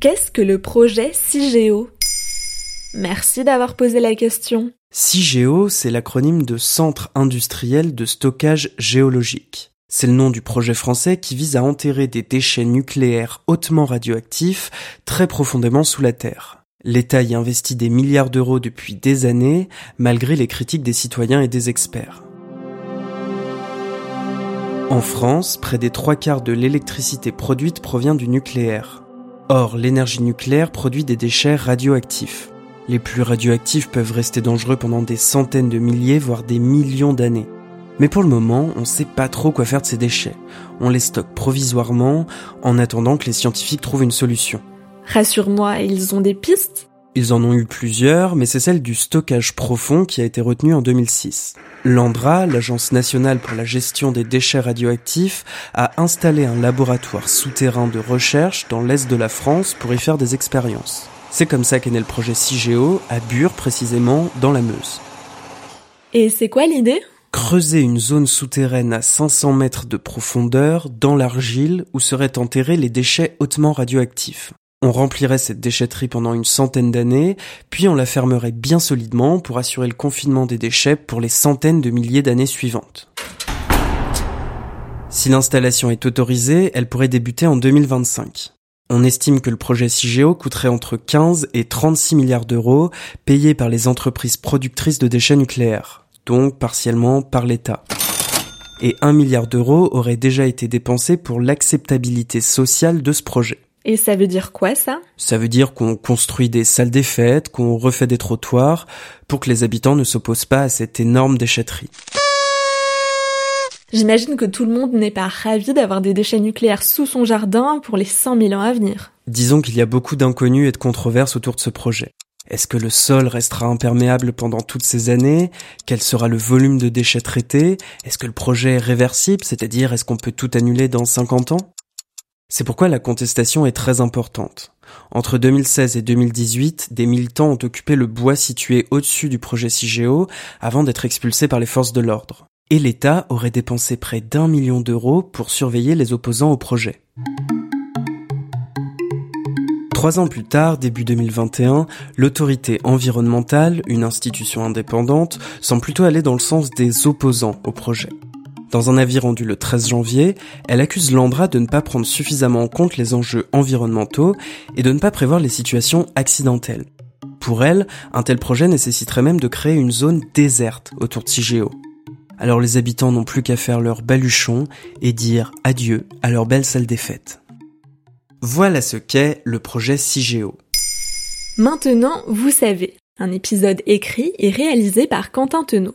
Qu'est-ce que le projet CIGEO Merci d'avoir posé la question. CIGEO, c'est l'acronyme de Centre industriel de stockage géologique. C'est le nom du projet français qui vise à enterrer des déchets nucléaires hautement radioactifs très profondément sous la Terre. L'État y investit des milliards d'euros depuis des années, malgré les critiques des citoyens et des experts. En France, près des trois quarts de l'électricité produite provient du nucléaire. Or, l'énergie nucléaire produit des déchets radioactifs. Les plus radioactifs peuvent rester dangereux pendant des centaines de milliers, voire des millions d'années. Mais pour le moment, on ne sait pas trop quoi faire de ces déchets. On les stocke provisoirement en attendant que les scientifiques trouvent une solution. Rassure-moi, ils ont des pistes? Ils en ont eu plusieurs, mais c'est celle du stockage profond qui a été retenue en 2006. L'ANDRA, l'Agence nationale pour la gestion des déchets radioactifs, a installé un laboratoire souterrain de recherche dans l'est de la France pour y faire des expériences. C'est comme ça qu'est né le projet CIGEO, à Bure précisément, dans la Meuse. Et c'est quoi l'idée? Creuser une zone souterraine à 500 mètres de profondeur dans l'argile où seraient enterrés les déchets hautement radioactifs. On remplirait cette déchetterie pendant une centaine d'années, puis on la fermerait bien solidement pour assurer le confinement des déchets pour les centaines de milliers d'années suivantes. Si l'installation est autorisée, elle pourrait débuter en 2025. On estime que le projet CIGEO coûterait entre 15 et 36 milliards d'euros, payés par les entreprises productrices de déchets nucléaires donc partiellement par l'État. Et un milliard d'euros aurait déjà été dépensé pour l'acceptabilité sociale de ce projet. Et ça veut dire quoi ça? Ça veut dire qu'on construit des salles des fêtes, qu'on refait des trottoirs, pour que les habitants ne s'opposent pas à cette énorme déchetterie. J'imagine que tout le monde n'est pas ravi d'avoir des déchets nucléaires sous son jardin pour les 100 000 ans à venir. Disons qu'il y a beaucoup d'inconnus et de controverses autour de ce projet. Est-ce que le sol restera imperméable pendant toutes ces années? Quel sera le volume de déchets traités? Est-ce que le projet est réversible, c'est-à-dire est-ce qu'on peut tout annuler dans 50 ans? C'est pourquoi la contestation est très importante. Entre 2016 et 2018, des militants ont occupé le bois situé au-dessus du projet CIGEO avant d'être expulsés par les forces de l'ordre. Et l'État aurait dépensé près d'un million d'euros pour surveiller les opposants au projet. Trois ans plus tard, début 2021, l'autorité environnementale, une institution indépendante, semble plutôt aller dans le sens des opposants au projet. Dans un avis rendu le 13 janvier, elle accuse l'Andra de ne pas prendre suffisamment en compte les enjeux environnementaux et de ne pas prévoir les situations accidentelles. Pour elle, un tel projet nécessiterait même de créer une zone déserte autour de Cigéo. Alors les habitants n'ont plus qu'à faire leur baluchon et dire adieu à leur belle salle des fêtes. Voilà ce qu'est le projet CIGEO. Maintenant, vous savez, un épisode écrit et réalisé par Quentin Tenot.